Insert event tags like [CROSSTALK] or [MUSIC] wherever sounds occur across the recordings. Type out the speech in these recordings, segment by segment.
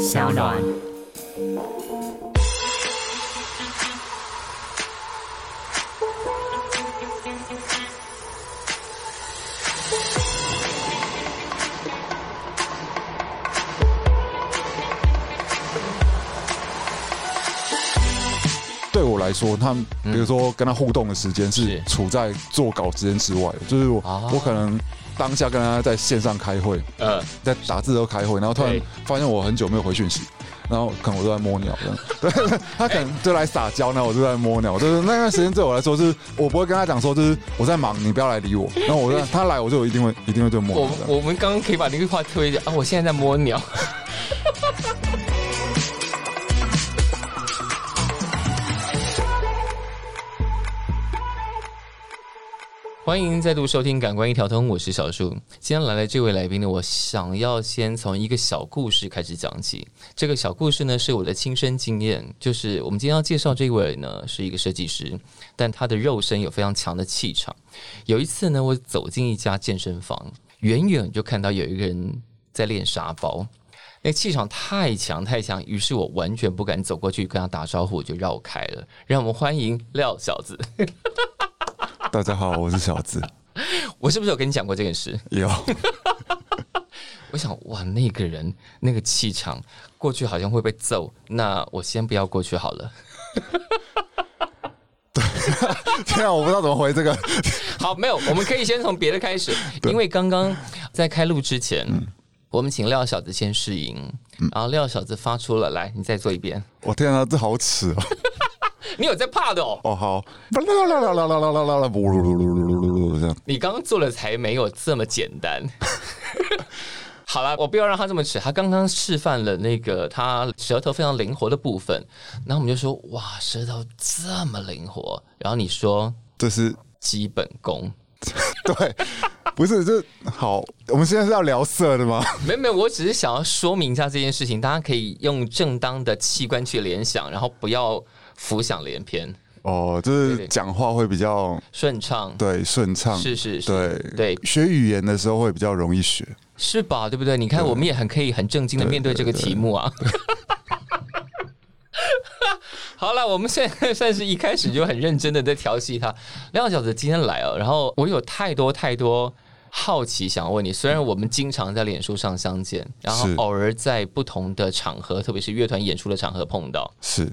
小暖。对我来说，他比如说跟他互动的时间是是。处在做稿时间之外的，就是我、哦我可能当下跟他在线上开会，呃，在打字都开会，然后突然发现我很久没有回讯息，然后可能我都在摸鸟这样，对，[LAUGHS] 他可能就来撒娇，然后我就在摸鸟，就是那段时间对我来说，就是我不会跟他讲说，就是我在忙，你不要来理我，然后我在他来我就一定会一定会对摸。我们刚刚可以把那句话推一下啊，我现在在摸鸟。欢迎再度收听《感官一条通》，我是小树。今天来的这位来宾呢，我想要先从一个小故事开始讲起。这个小故事呢，是我的亲身经验，就是我们今天要介绍这位呢，是一个设计师，但他的肉身有非常强的气场。有一次呢，我走进一家健身房，远远就看到有一个人在练沙包，那气场太强太强，于是我完全不敢走过去跟他打招呼，就绕开了。让我们欢迎廖小子。大家好，我是小子，[LAUGHS] 我是不是有跟你讲过这件事？有 [LAUGHS] 我想，哇，那个人那个气场，过去好像会被揍，那我先不要过去好了。[LAUGHS] 对天啊，我不知道怎么回这个，好，没有，我们可以先从别的开始，因为刚刚在开录之前，我们请廖小子先试音，然后廖小子发出了，来，你再做一遍。我天啊，这好耻哦。你有在怕的哦。哦，好。你刚刚做的才没有这么简单。好了，我不要让他这么吃。他刚刚示范了那个他舌头非常灵活的部分，然后我们就说：“哇，舌头这么灵活。”然后你说：“这是基本功。”对，不是，这好。我们现在是要聊色的吗？没有，没有，我只是想要说明一下这件事情，大家可以用正当的器官去联想，然后不要。浮想联翩，哦，就是讲话会比较顺畅。对顺畅，是是是，对对，学语言的时候会比较容易学。是吧？对不对？你看，我们也很可以很正经的面对这个题目啊。[LAUGHS] 好了，我们现在算是一开始就很认真的在调戏他。亮小子今天来了，然后我有太多太多好奇想要问你。虽然我们经常在脸书上相见，然后偶尔在不同的场合，特别是乐团演出的场合碰到，是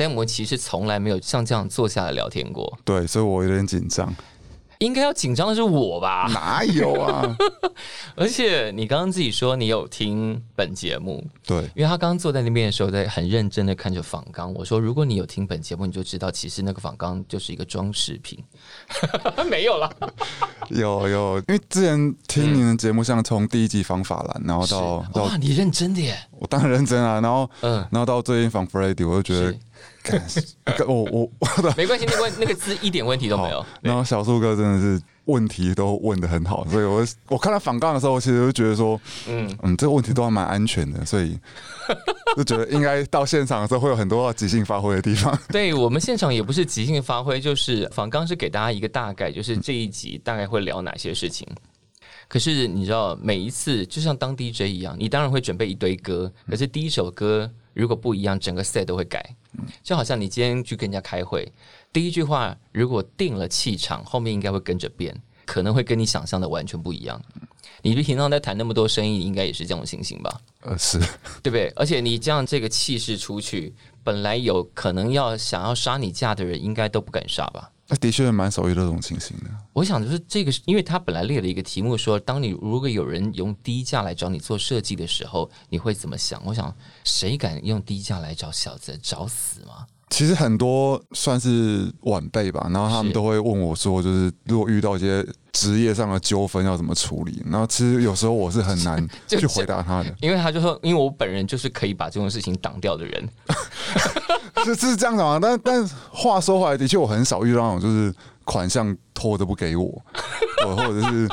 但我们其实从来没有像这样坐下来聊天过。对，所以我有点紧张。应该要紧张的是我吧？哪有啊？[LAUGHS] 而且你刚刚自己说你有听本节目，对，因为他刚刚坐在那边的时候，在很认真的看着访纲。我说，如果你有听本节目，你就知道，其实那个访纲就是一个装饰品。[LAUGHS] 没有啦，有有，因为之前听你的节目，像从第一集仿法兰，然后到到哇，你认真的耶！我当然认真啊，然后嗯，然后到最近仿 Freddy，我就觉得我我我的没关系，那个问那个字一点问题都没有。然后小树哥真的是问题都问的很好，所以我我看他访杠的时候，其实就觉得说，嗯，嗯，这个问题都还蛮安全的，所以 [LAUGHS] 就觉得应该到现场的时候会有很多要即兴发挥的地方。[LAUGHS] 对我们现场也不是即兴发挥，就是访刚是给大家一个大概，就是这一集大概会聊哪些事情。可是你知道，每一次就像当 DJ 一样，你当然会准备一堆歌，可是第一首歌如果不一样，整个 set 都会改。就好像你今天去跟人家开会，第一句话如果定了气场，后面应该会跟着变，可能会跟你想象的完全不一样。你平常在谈那么多生意，你应该也是这种情形吧？呃，是对不对？而且你这样这个气势出去，本来有可能要想要杀你价的人，应该都不敢杀吧？那的确蛮少遇到这种情形的。我想就是这个，因为他本来列了一个题目说，当你如果有人用低价来找你做设计的时候，你会怎么想？我想谁敢用低价来找小子，找死吗？其实很多算是晚辈吧，然后他们都会问我说，就是如果遇到一些职业上的纠纷要怎么处理？然后其实有时候我是很难 [LAUGHS] 去回答他的，因为他就说，因为我本人就是可以把这种事情挡掉的人。[LAUGHS] 是是这样子吗。但但话说回来，的确我很少遇到那种就是款项拖着不给我，[LAUGHS] 我或者是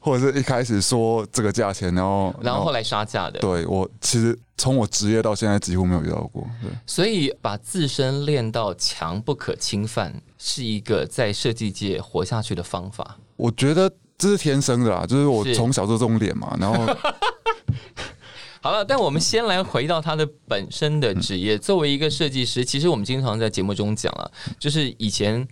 或者是一开始说这个价钱，然后然后后来杀价的，对我其实从我职业到现在几乎没有遇到过。对，所以把自身练到强不可侵犯，是一个在设计界活下去的方法。我觉得这是天生的啦，就是我从小就这种脸嘛，[LAUGHS] 然后好了，但我们先来回到他的本身的职业。作为一个设计师，其实我们经常在节目中讲啊，就是以前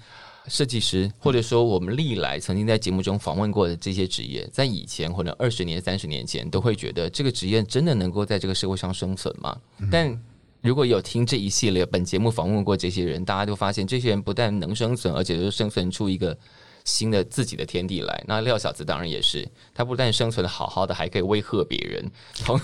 设计师，或者说我们历来曾经在节目中访问过的这些职业，在以前或者二十年、三十年前，都会觉得这个职业真的能够在这个社会上生存吗？但如果有听这一系列本节目访问过这些人，大家都发现这些人不但能生存，而且都生存出一个新的自己的天地来。那廖小子当然也是，他不但生存的好好的，还可以威吓别人。从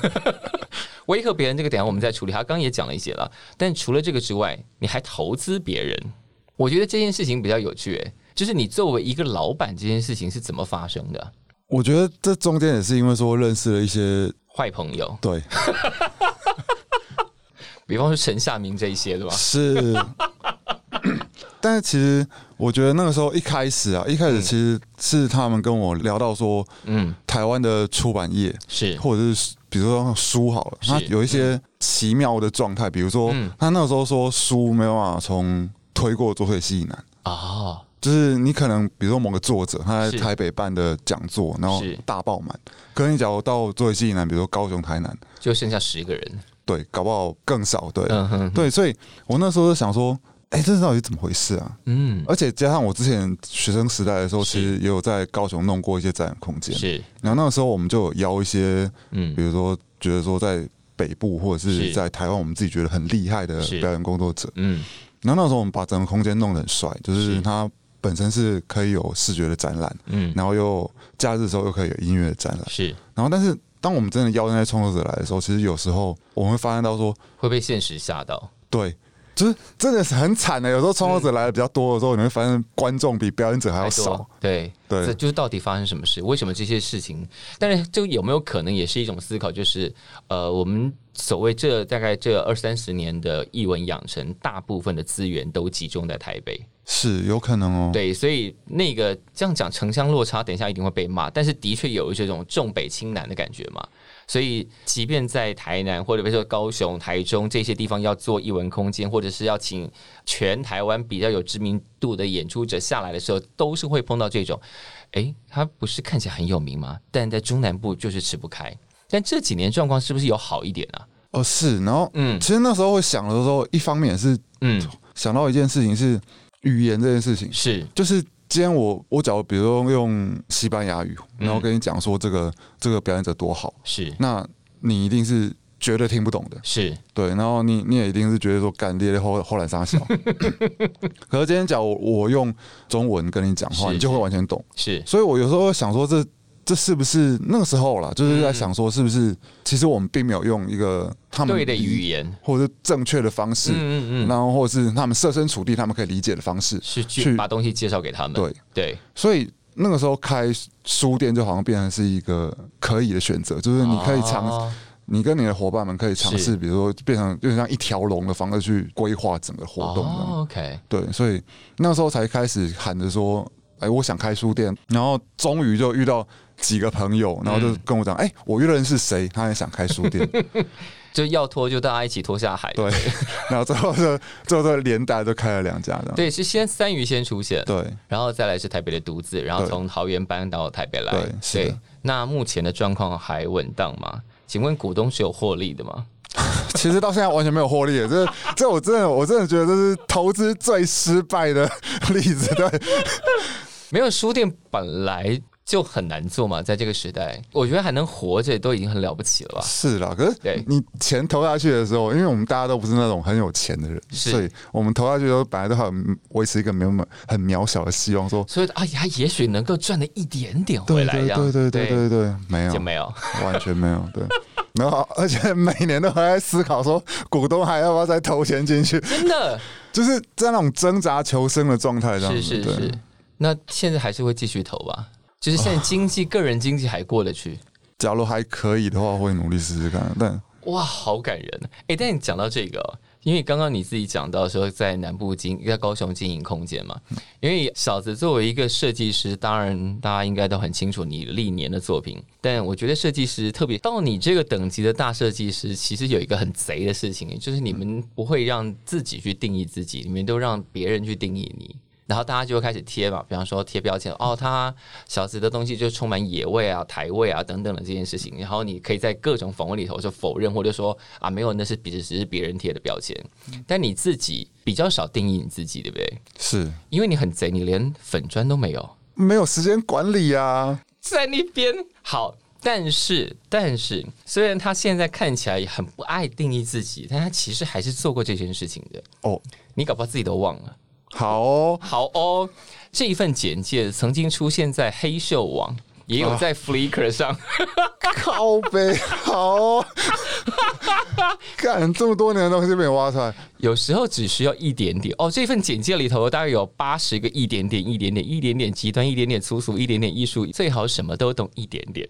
[LAUGHS] 威吓别人这个点，我们再处理。他刚刚也讲了一些了，但除了这个之外，你还投资别人，我觉得这件事情比较有趣。诶，就是你作为一个老板，这件事情是怎么发生的？我觉得这中间也是因为说认识了一些坏朋友，对，[LAUGHS] 比方说陈夏明这一些，对吧？是，但是其实我觉得那个时候一开始啊，一开始其实是他们跟我聊到说，嗯，台湾的出版业是。或者是比如说书好了，是。它有一些奇妙的状态，比如说嗯。他那个时候说书没有办法从推过作退西南。啊，就是你可能，比如说某个作者他在台北办的讲座，然后是大爆满。可是你假如到作为西南，比如说高雄、台南，就剩下十个人。对，搞不好更少。对，嗯哼，对，所以我那时候就想说，哎、这到底怎么回事啊？嗯，而且加上我之前学生时代的时候，其实也有在高雄弄过一些展览空间。是，然后那个时候我们就有邀一些，嗯比如说觉得说在北部或者是是在台湾，我们自己觉得很厉害的表演工作者。嗯然后那时候我们把整个空间弄得很帅，就是是它本身是可以有视觉的展览，嗯，然后又假日的时候又可以有音乐的展览。是然后但是当我们真的邀那些创作者来的时候，其实有时候我们会发现到说，会被现实吓到。对。就是真的是很惨的，有时候创作者来的比较多的时候，你会发现观众比表演者还要少。对对这就是到底发生什么事？为什么这些事情？但是就有没有可能也是一种思考？就是呃，我们所谓这大概这二三十年的译文养成，大部分的资源都集中在台北。是有可能哦。对，所以那个这样讲城乡落差，等一下一定会被骂，但是的确有这种重北轻南的感觉嘛。所以，即便在台南或者比如说高雄、台中这些地方要做艺文空间，或者是要请全台湾比较有知名度的演出者下来的时候，都是会碰到这种，哎，他不是看起来很有名吗？但在中南部就是吃不开。但这几年状况是不是有好一点啊？哦是，然后嗯其实那时候会想的时候，一方面是嗯，想到一件事情是语言这件事情，是就是今天我我假如比如说用西班牙语，然后跟你讲说这个这个表演者多好，是。那你一定是绝对听不懂的，是，对，然后你你也一定是觉得说干咧咧后后来撒笑，[LAUGHS] 可是今天假如我用中文跟你讲话，你就会完全懂，是。所以我有时候想说这。这是不是那个时候了？就是在想说，是不是其实我们并没有用一个他们对的语言，或者是正确的方式，嗯嗯嗯，然后或者是他们设身处地他们可以理解的方式，是去去把东西介绍给他们。对，对，所以那个时候开书店就好像变成是一个可以的选择，就是你可以尝，哦你跟你的伙伴们可以尝是。试，比如说变成有点像一条龙的方式去规划整个活动，OK，对，所以那时候才开始喊着说，哎，我想开书店，然后终于就遇到几个朋友，然后就跟我讲，哎，我约的人是谁，他也想开书店，[LAUGHS] 就要拖就大家一起拖下海。对，[LAUGHS] 然后最后就最后就连带就开了两家的。对，是先三鱼先出现，对，然后再来是台北的独自，然后对从桃园搬到台北来。对那目前的状况还稳当吗？请问股东是有获利的吗？[LAUGHS] 其实到现在完全没有获利，这这我真的我真的觉得这是投资最失败的例子。对，没有书店本来就很难做嘛，在这个时代，我觉得还能活着都已经很了不起了吧？是啦，可对是你钱投下去的时候，因为我们大家都不是那种很有钱的人，是所以我们投下去的时候，本来都很维持一个没有很渺小的希望，说所以啊，他也许能够赚了一点点回对来，对对对对对对，没有就没有。完全没有对。然后，而且每年都还在思考说，股东还要不要再投钱进去，真的就是在那种挣扎求生的状态，这样子。对是是是，那现在还是会继续投吧？就是现在经济、个人经济还过得去，假如还可以的话，会努力试试看。但哇，好感人！哎，但你讲到这个哦，因为刚刚你自己讲到说在南部经在高雄经营空间嘛，因为小子作为一个设计师，当然大家应该都很清楚你历年的作品，但我觉得设计师特别到你这个等级的大设计师，其实有一个很贼的事情，就是你们不会让自己去定义自己，你们都让别人去定义你。然后大家就会开始贴嘛，比方说贴标签，哦，他小子的东西就充满野味啊、台味啊等等的这件事情。然后你可以在各种访问里头就否认，或者说啊，没有，那是只只是别人贴的标签。但你自己比较少定义你自己，对不对？是因为你很贼，你连粉砖都没有，没有时间管理啊。在那边好。但是，但是，虽然他现在看起来很不爱定义自己，但他其实还是做过这件事情的。哦，你搞不好自己都忘了。好哦，好哦，这一份简介曾经出现在黑秀网，也有在 Flickr 上。[LAUGHS] 靠背好哦，[LAUGHS] 干这么多年的东西被你挖出来，有时候只需要一点点哦。这份简介里头大概有八十个一点点、一点点、一点点极端、一点点粗俗、一点点艺术，最好什么都懂一点点。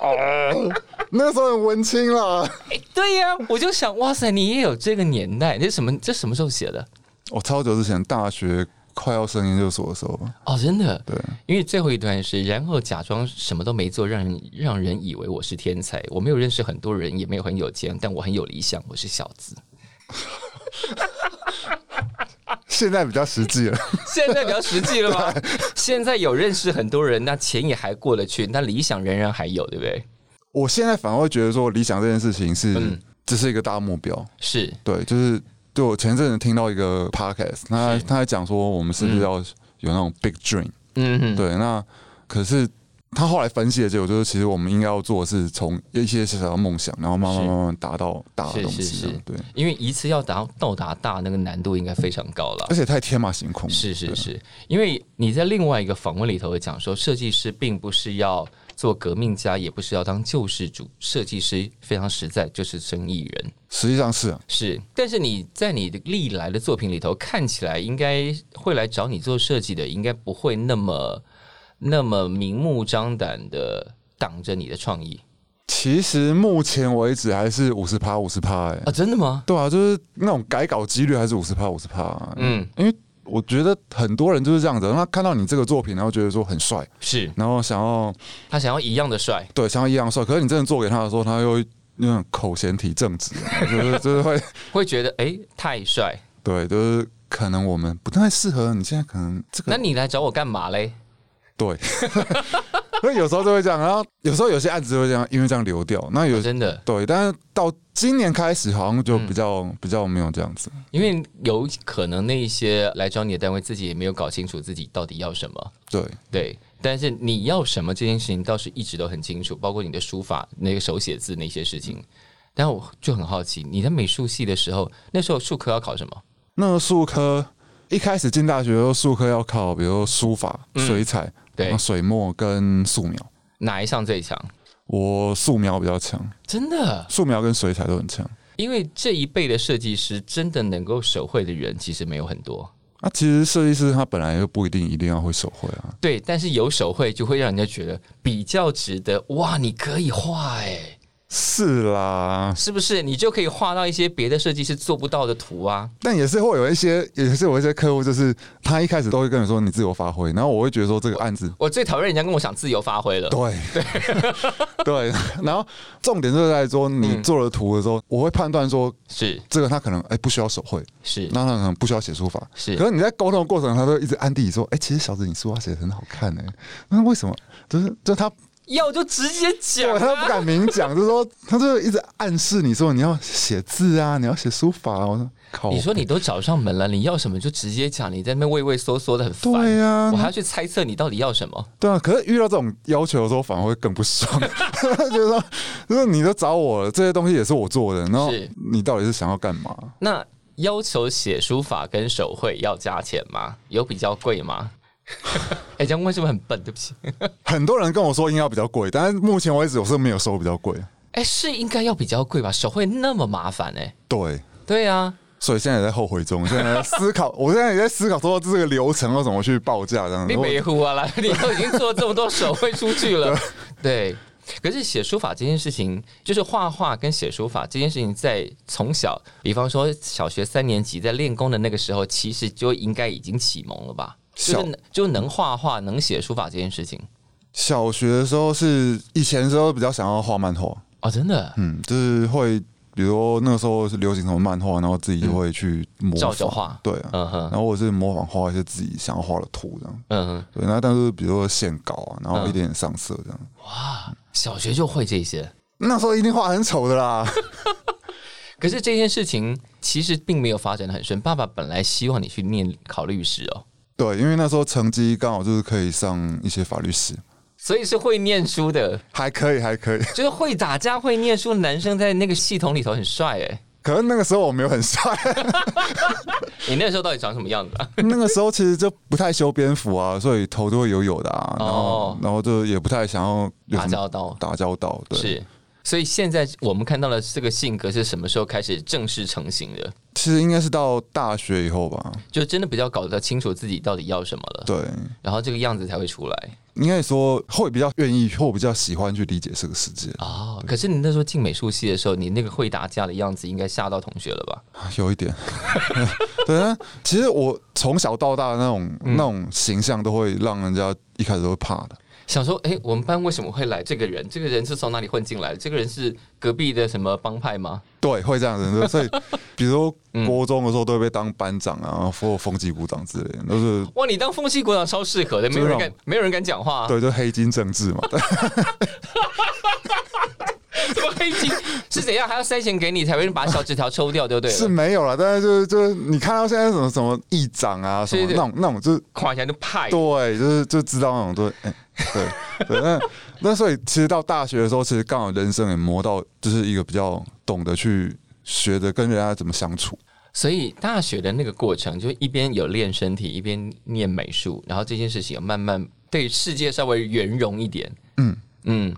哦，那时候很文青了。[LAUGHS] 哎，对呀，我就想，哇塞，你也有这个年代？这什么？这什么时候写的？我超久之前大学快要升研究所的时候吧。哦，真的。对，因为最后一段是，然后假装什么都没做，让人让人以为我是天才。我没有认识很多人，也没有很有钱，但我很有理想，我是小资。[LAUGHS] 现在比较实际了，[LAUGHS] 现在比较实际了吗？[LAUGHS] 现在有认识很多人，那钱也还过得去，那理想仍然还有，对不对？我现在反而会觉得说，理想这件事情是嗯这是一个大目标。是对，就是对我前阵子听到一个 podcast，他他在讲说，我们是不是要有那种 big dream？、嗯哼，对，那可是他后来分析的结果就是，其实我们应该要做的是从一些小小的梦想，然后慢慢慢慢达到大的东是是是。西。对，因为一次要达到达大，那个难度应该非常高了。而。且太天马行空是是是，因为你在另外一个访问里头也讲说，设计师并不是要做革命家，也不是要当救世主，设计师非常实在，就是生意人。实际上是啊，是，但是你在你的历来的作品里头，看起来应该会来找你做设计的，应该不会那么那么明目张胆的挡着你的创意其实目前为止还是五十趴五十趴哎啊！。真的吗？对啊，就是那种改稿几率还是五十趴五十趴。嗯嗯，因为我觉得很多人就是这样子，他看到你这个作品，然后觉得说很帅，是。然后想要他想要一样的帅，对想要一样帅，可是你真的做给他的时候，他又那种口嫌体正直，就是 [LAUGHS] 就是会 [LAUGHS] 会觉得哎太帅，对，就是可能我们不太适合你现在可能这个那你来找我干嘛嘞？对，[LAUGHS] 所以有时候就会这样，然后有时候有些案子就会这样，因为这样流掉。那有哦真的，对，但是到今年开始好像就嗯比较、比较没有这样子。因为有可能那一些来找你的单位自己也没有搞清楚自己到底要什么，对，对。但是你要什么这件事情倒是一直都很清楚，包括你的书法、那个手写字那些事情。但我就很好奇，你在美术系的时候，那时候术科要考什么？那个术科一开始进大学的时候，术科要考，比如说书法、嗯水彩、水墨跟素描。哪一项最强？我素描比较强，真的，素描跟水彩都很强。因为这一辈的设计师真的能够手绘的人其实没有很多。啊，其实设计师他本来就不一定一定要会手绘啊。对，但是有手绘就会让人家觉得比较值得。哇，你可以画哎、是啦，是不是？你就可以画到一些别的设计师做不到的图啊。但也是会有一些，也是有一些客户，就是他一开始都会跟你说你自由发挥，然后我会觉得说这个案子我最讨厌人家跟我想自由发挥了。对对 [LAUGHS] 对，然后重点就是在说你嗯做了图的时候，我会判断说是这个他可能哎、不需要手绘，是那他可能不需要写书法。是可是你在沟通的过程，他都一直暗地里说，哎、其实小子你书法写的很好看哎、那为什么？就是就他要就直接讲、对，他都不啊。敢明讲，就是说他就一直暗示你说你要写字啊，你要写书法啊。我说靠，你说你都找上门了，你要什么就直接讲，你在那边畏畏缩缩的很烦。对呀、我还要去猜测你到底要什么。对啊，可是遇到这种要求的时候，反而会更不爽，[LAUGHS] 就是说，就是你都找我了，这些东西也是我做的，然后你到底是想要干嘛？那要求写书法跟手绘要加钱吗？有比较贵吗？[LAUGHS] 哎、这样问是不是很笨？对不起。[LAUGHS] 很多人跟我说应该要比较贵，但是目前为止我是没有收比较贵。哎、是应该要比较贵吧？手绘那么麻烦哎、对，对啊，所以现在也在后悔中，现在在思考，[LAUGHS] 我现在也在思考说这个流程要怎么去报价这样子。你别呼啊啦，你都已经做这么多手绘出去了，对。可是写书法这件事情，就是画画跟写书法这件事情，在从小，比方说小学三年级在练功的那个时候，其实就应该已经启蒙了吧？就是就能画画、能写书法这件事情。小学的时候是以前的时候比较想要画漫画，哦，真的？嗯，就是会比如说那个时候是流行什么漫画，然后自己就会去模仿，画，对啊，嗯哼。然，后我是模仿画一些自己想要画的图这样，嗯哼，对，那但是比如说线稿啊，然后嗯一点点上色这样，哇，小学就会这些。那时候一定画很丑的啦，[LAUGHS] 可是这件事情其实并没有发展的很顺。爸爸本来希望你去念考律师哦，对，因为那时候成绩刚好就是可以上一些法律系，所以是会念书的，还可以，还可以。[LAUGHS] 就是会打架、会念书的男生在那个系统里头很帅哎。可是那个时候我没有很帅，[LAUGHS] 你那时候到底长什么样子啊？[LAUGHS] 那个时候其实就不太修边幅啊，所以头都会油油的啊，然后、哦然后就也不太想要打交道打交道，对。是。所以现在我们看到的这个性格是什么时候开始正式成型的？其实应该是到大学以后吧，就真的比较搞得清楚自己到底要什么了，对，然后这个样子才会出来应该说会比较愿意或比较喜欢去理解这个世界，哦。可是你那时候进美术系的时候，你那个会打架的样子应该吓到同学了吧？有一点。[LAUGHS] 对啊，其实我从小到大的那种、嗯那种形象都会让人家一开始都会怕的。想说，哎、我们班为什么会来这个人？这个人是从哪里混进来的？这个人是隔壁的什么帮派吗？对，会这样子，所以比如说嗯国中的时候都会被当班长啊，或风纪股长之类的，都是哇，你当风纪股长超适合的，没有人敢没有人敢讲话、啊。对，就黑金政治嘛。[LAUGHS] 对这么黑金 [LAUGHS] 是怎样？还要塞钱给你才会把小纸条抽掉，对不对？是没有了，但是就是就是你看到现在什么什么议长啊，什么那种那种就是垮起来就派。对，就是就知道那种对，哎、对对，那 [LAUGHS] 那所以其实到大学的时候，其实刚好人生也磨到，就是一个比较懂得去学着跟人家怎么相处。所以大学的那个过程，就一边有练身体，一边念美术，然后这件事情有慢慢对世界稍微圆融一点。嗯嗯，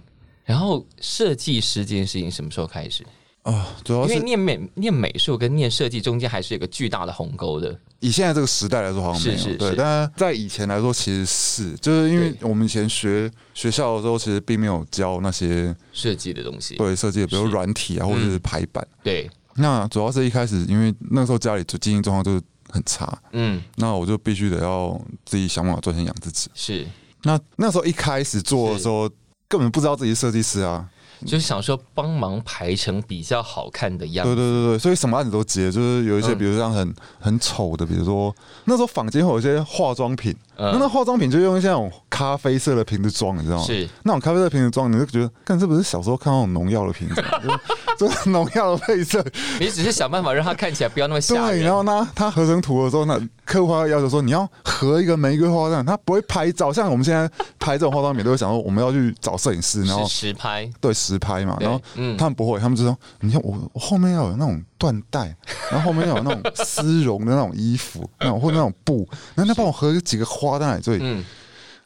然后设计师这件事情什么时候开始？啊，主要是因为是念美念美术跟念设计中间还是有个巨大的鸿沟的。以现在这个时代来说，好像没有对，是是对但是在以前来说，其实是就是因为我们以前学学校的时候，其实并没有教那些设计的东西，对设计，比如是。软体啊，或者是排版。对，那主要是一开始，因为那时候家里就经济状况就是很差，嗯，那我就必须得要自己想办法赚钱养自己。是，那那时候一开始做的时候，根本不知道自己是设计师啊。就是想说帮忙排成比较好看的样子。对对对对，所以什么案子都接，就是有一些嗯比如像很很丑的，比如说那时候坊间会有一些化妆品，嗯那那化妆品就用一些那种咖啡色的瓶子装，你知道吗？是那种咖啡色瓶子装，你就觉得，看这不是小时候看到那种农药的瓶子吗，[LAUGHS] 就是就是农药的配色。你只是想办法让它看起来不要那么吓对，人。然后呢，它合成图的时候，那客户还要求说你要合一个玫瑰花这样，他不会拍照。像我们现在拍这种化妆品，都会想说我们要去找摄影师，然后实拍，对实拍嘛，然后嗯他们不会，他们就说你看我我后面要有那种缎带，然后后面有那种丝绒的那种衣服，那种或者那种布，然后他帮我合几个花在那里，所以嗯，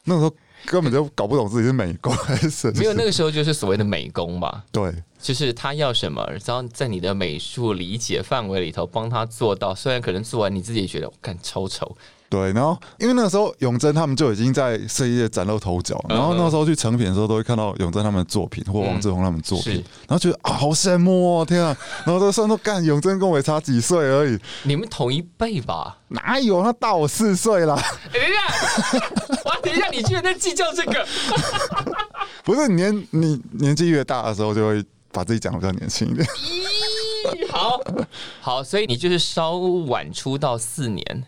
那时候根本就搞不懂自己是美工还是。没有那个时候就是所谓的美工吧，对。就是他要什么，然后在你的美术理解范围里头帮他做到，虽然可能做完你自己也觉得我看超丑，对，然后因为那个时候永贞他们就已经在设计界崭露头角，嗯然后那时候去成品的时候都会看到永贞他们的作品或王志宏他们的作品，是然后觉得啊好羡慕哦，天啊！然后都算说干永贞跟我也差几岁而已，你们同一辈吧？哪有他大我四岁啦？哎等一下，[LAUGHS] 哇，等一下，你居然在计较这个？不是你年你年纪越大的时候，就会把自己讲的比较年轻一点。咦 [LAUGHS] 好好，所以你就是稍晚出道四年，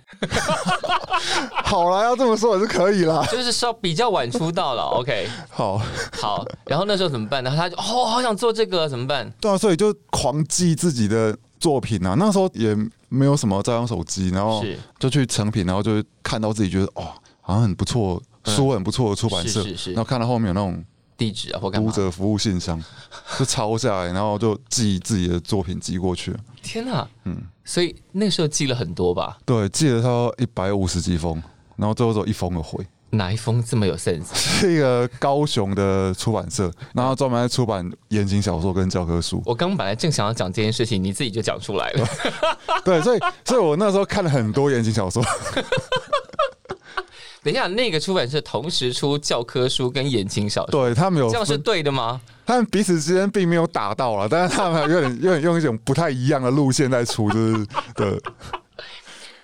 [LAUGHS] 好了，要这么说也是可以啦。就是稍比较晚出道了。OK，好，好，然后那时候怎么办呢？他就哦，好想做这个，怎么办？对啊，所以就狂记自己的作品啊。那时候也没有什么照相手机，然后是就去成品，然后就会看到自己觉得哦，好像很不错，书很不错的出版社，是是是然后看到后面有那种地址啊，或干读？者服务信箱，[LAUGHS] 就抄下来，然后就寄自己的作品寄过去。天哪，嗯，所以那时候寄了很多吧？对，寄了他一百五十几封，然后最后只有一封有回。哪一封这么有 sense？是一个高雄的出版社，然后专门在出版言情小说跟教科书。我刚本来正想要讲这件事情，你自己就讲出来了。[LAUGHS] 对，所以所以我那时候看了很多言情小说。[LAUGHS] 等一下，那个出版社同时出教科书跟言情小说，对他们有这样是分，对的吗？他们彼此之间并没有打到了，但是他们有点有点用一种不太一样的路线在出，就是的，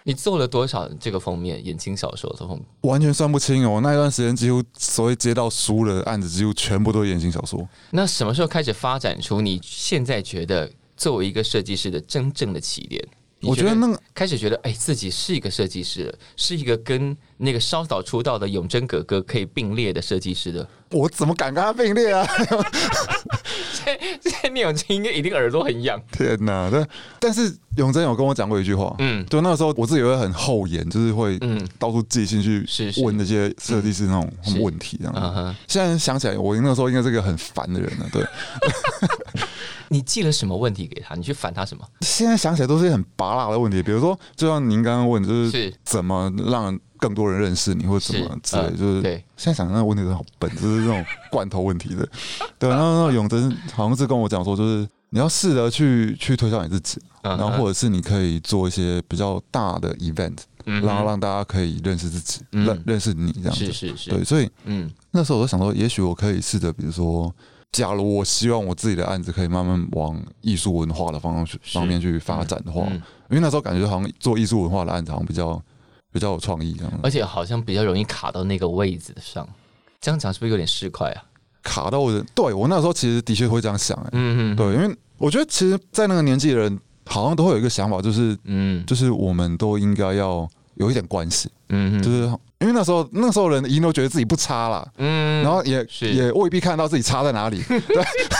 你做了多少这个封面言情小说的封面？完全算不清哦。那一段时间几乎所谓接到书的案子，几乎全部都是言情小说。那什么时候开始发展出你现在觉得作为一个设计师的真正的起点？你我觉得那个开始觉得，哎，自己是一个设计师，是一个跟那个稍早出道的永贞哥哥可以并列的设计师的。我怎么敢跟他并列啊？[LAUGHS] 现在聂永贞应该一定耳朵很痒。天哪！但但是永贞有跟我讲过一句话，嗯就那个时候我自己会很厚颜，就是会嗯到处寄信去是是问那些设计师那种是问题，这样现在想起来，我那个时候应该是个很烦的人了。对，[LAUGHS] 你寄了什么问题给他？你去反他什么？现在想起来都是很拔辣的问题，比如说，就像您刚刚问，就是是怎么让更多人认识你，或者怎么之类，嗯就是对现在想那个问题都好笨，就是这种罐头问题的。[LAUGHS] 对，然后那永贞好像是跟我讲说，就是你要试着去去推销你自己，然后或者是你可以做一些比较大的 event，然后让大家可以认识自己，嗯认认识你这样子。是是是，对，所以嗯那时候我就想说，也许我可以试着，比如说，假如我希望我自己的案子可以慢慢往艺术文化的方向去方面去发展的话，嗯，因为那时候感觉好像做艺术文化的案子好像比较比较有创意这样，而且好像比较容易卡到那个位置上。这样讲是不是有点市侩啊？卡到我的。对我那时候其实的确会这样想、欸，嗯嗯，对，因为我觉得其实，在那个年纪的人，好像都会有一个想法，就是嗯就是我们都应该要有一点关系，嗯就是因为那时候那时候人一定都觉得自己不差啦，嗯然后也也未必看到自己差在哪里，[LAUGHS] 对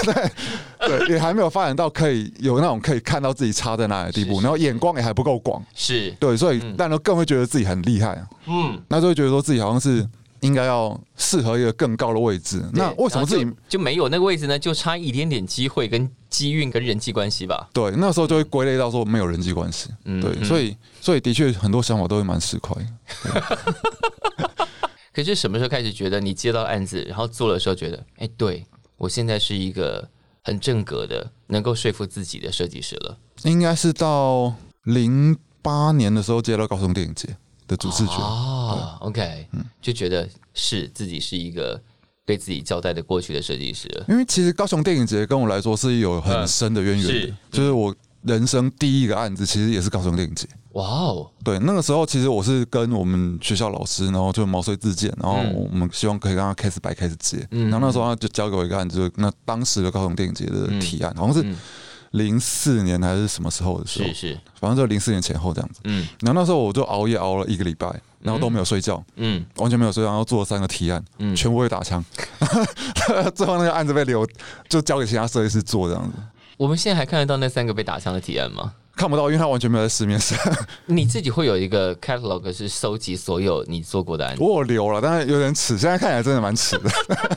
对对，也还没有发展到可以有那种可以看到自己差在哪里的地步，然后眼光也还不够广，是。对，所以嗯。但都更会觉得自己很厉害啊，嗯，那就会觉得说自己好像是应该要适合一个更高的位置。那为什么自己就没有那个位置呢？就差一点点机会、跟机运、跟人际关系吧。对那时候就会归类到说没有人际关系，对，嗯对所以所以的确很多想法都会蛮市侩的。[LAUGHS] 可是什么时候开始觉得你接到案子，然后做的时候觉得，哎，对我现在是一个很正格的，能够说服自己的设计师了？应该是到零八年的时候接到高雄电影节的主视觉，哦，OK，就觉得是自己是一个对自己交代的过去的设计师了。因为其实高雄电影节跟我来说是有很深的渊源的，是就是我人生第一个案子其实也是高雄电影节。哇哦，对，那个时候其实我是跟我们学校老师，然后就毛遂自荐，然后嗯。我们希望可以让他 case by case 接，嗯。然后那时候他就交给我一个案子，就那当时的高雄电影节的提案，好像是嗯。零四年还是什么时候的时候是，是，反正就零四年前后这样子。嗯。然后那时候我就熬夜熬了一个礼拜，然后都没有睡觉，嗯完全没有睡觉，然后做了三个提案，嗯，全部会打枪，[LAUGHS] 最后那个案子被留，就交给其他设计师做这样子。我们现在还看得到那三个被打枪的提案吗？看不到，因为它完全没有在市面上。你自己会有一个 catalog 是收集所有你做过的案子，我有留了，但是有点耻，现在看起来真的蛮耻的，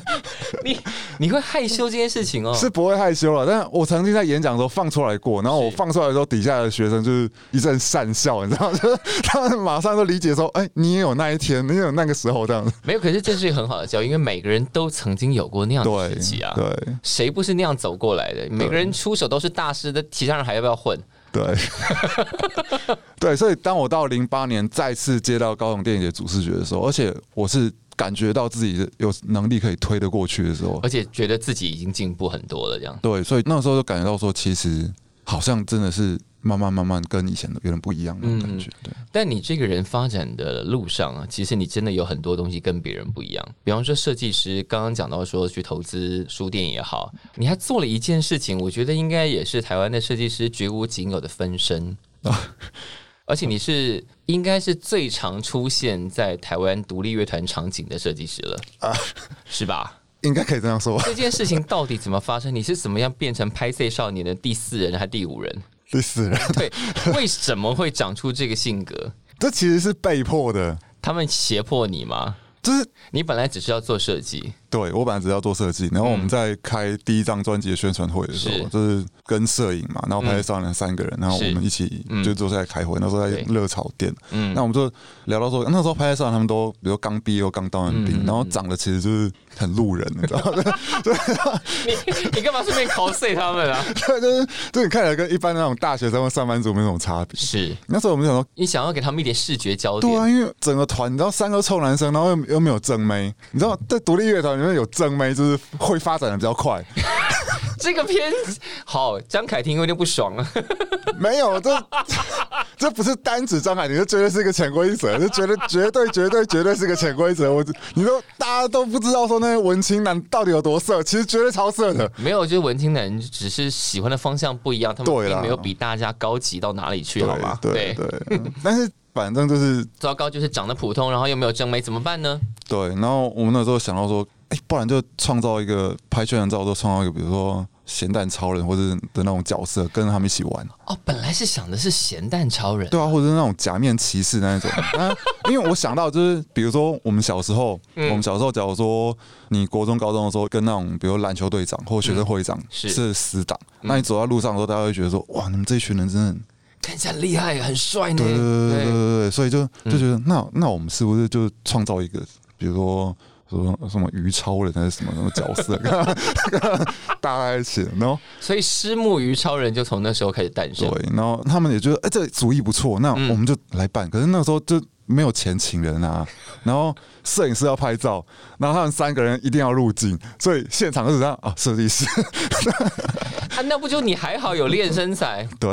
[LAUGHS] 你你会害羞这件事情哦？是不会害羞了。但是我曾经在演讲的时候放出来过，然后我放出来的时候，底下的学生就是一阵讪笑，你知道？就是他们马上就理解说，哎、你也有那一天，你也有那个时候这样子。没有，可是这是一个很好的教育，因为每个人都曾经有过那样的对时期啊。对谁不是那样走过来的？每个人出手都是大师的，其他人还要不要混？对 [LAUGHS] 对，所以当我到零八年再次接到高雄电影节主视觉的时候，而且我是感觉到自己有能力可以推得过去的时候而，且觉得自己已经进步很多了，这样。对，所以那时候就感觉到说，其实好像真的是慢慢慢慢跟以前的有点不一样的那种感觉。对，但你这个人发展的路上啊，其实你真的有很多东西跟别人不一样。比方说设计师，刚刚讲到说去投资书店也好，你还做了一件事情，我觉得应该也是台湾的设计师绝无仅有的分身。[LAUGHS] 而且你是应该是最常出现在台湾独立乐团场景的设计师了，是吧？应该可以这样说。这件事情到底怎么发生？你是怎么样变成拍 C 少年的第四人还是第五人？第四人，对，为什么会长出这个性格？这其实是被迫的，他们胁迫你吗？就是你本来只是要做设计，对我本来只是要做设计，然后我们在开第一张专辑的宣传会的时候，是。就是跟摄影嘛，然后拍上人三个人，然后我们一起嗯。就坐下来开会，那时候在对。热炒店，嗯。那我们就聊到说，那时候拍上他们都比如刚毕业又刚当完兵，嗯。然后长得其实就是很路人，你知道吗？你你干嘛顺便 cos 他们啊？对，就是就你看起来跟一般那种大学生或上班族没什么差别。是那时候我们想说，你想要给他们一点视觉焦点，对。啊，因为整个团，你知道三个臭男生，然后又又没有正妹，你知道在独立乐团里面有正妹，就是会发展的比较快。[LAUGHS] 这个片好，张凯婷有点不爽了。[LAUGHS] 没有，这这不是单指张凯婷，就绝对是一个潜规则，就觉得绝对绝对绝对是个潜规则。我你说大家都不知道说那些文青男到底有多色，其实绝对超色的。没有，就是文青男只是喜欢的方向不一样，他们并没有比大家高级到哪里去，好吗？对对，嗯但是反正就是 [LAUGHS] 糟糕，就是长得普通，然后又没有正妹，怎么办呢？对。然后我们那时候想到说，哎、不然就创造一个拍宣传照，都创造一个比如说咸蛋超人或者的那种角色，跟他们一起玩。哦，本来是想的是咸蛋超人，对啊，或者是那种假面骑士那一种。[LAUGHS] 啊，因为我想到就是，比如说我们小时候，嗯我们小时候，假如说你国中、高中的时候，跟那种比如篮球队长或学生会长嗯是是死党，那你走在路上的时候，大家会觉得说，哇，你们这一群人真的很看起来很厉害，很帅呢。对对对对对对，所以就嗯就觉得，那那我们是不是就创造一个，比如说。说什么鱼超人还是什么什么角色，跟他搭在一起，然后所以师母鱼超人就从那时候开始诞生。对，然后他们也觉得，哎、这主意不错，那嗯我们就来办。可是那时候就没有钱请人啊，然后摄影师要拍照，然后他们三个人一定要入镜，所以现场就是这样啊，设计师啊，那不就你还好有练身材？[LAUGHS] 对，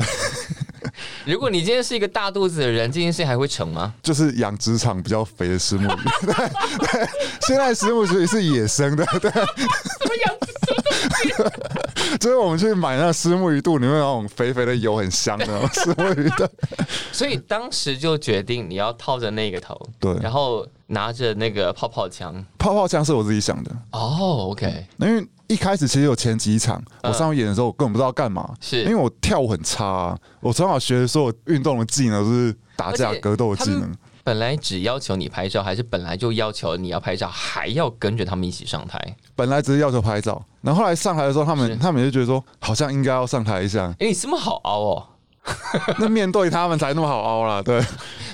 [LAUGHS] 如果你今天是一个大肚子的人，这件事情还会成吗？就是养殖场比较肥的石目鱼，对 [LAUGHS] 对，现在石目鱼是野生的，对，怎么样？就是我们去买那个石目鱼肚里面那种肥肥的油很香的石目鱼的，所以当时就决定你要套着那个头，对然后拿着那个泡泡枪。泡泡枪是我自己想的，哦，OK，因为一开始其实有前几场，我上去演的时候，我根本不知道干嘛，是因为我跳舞很差、啊，我从小学的时候运动的技能都是打架格斗的技能。本来只要求你拍照，还是本来就要求你要拍照，还要跟着他们一起上台？本来只是要求拍照，然后后来上台的时候，他是们他们就觉得说，好像应该要上台一下，哎，你这么好凹哦？[LAUGHS] 那面对他们才那么好凹啦。对，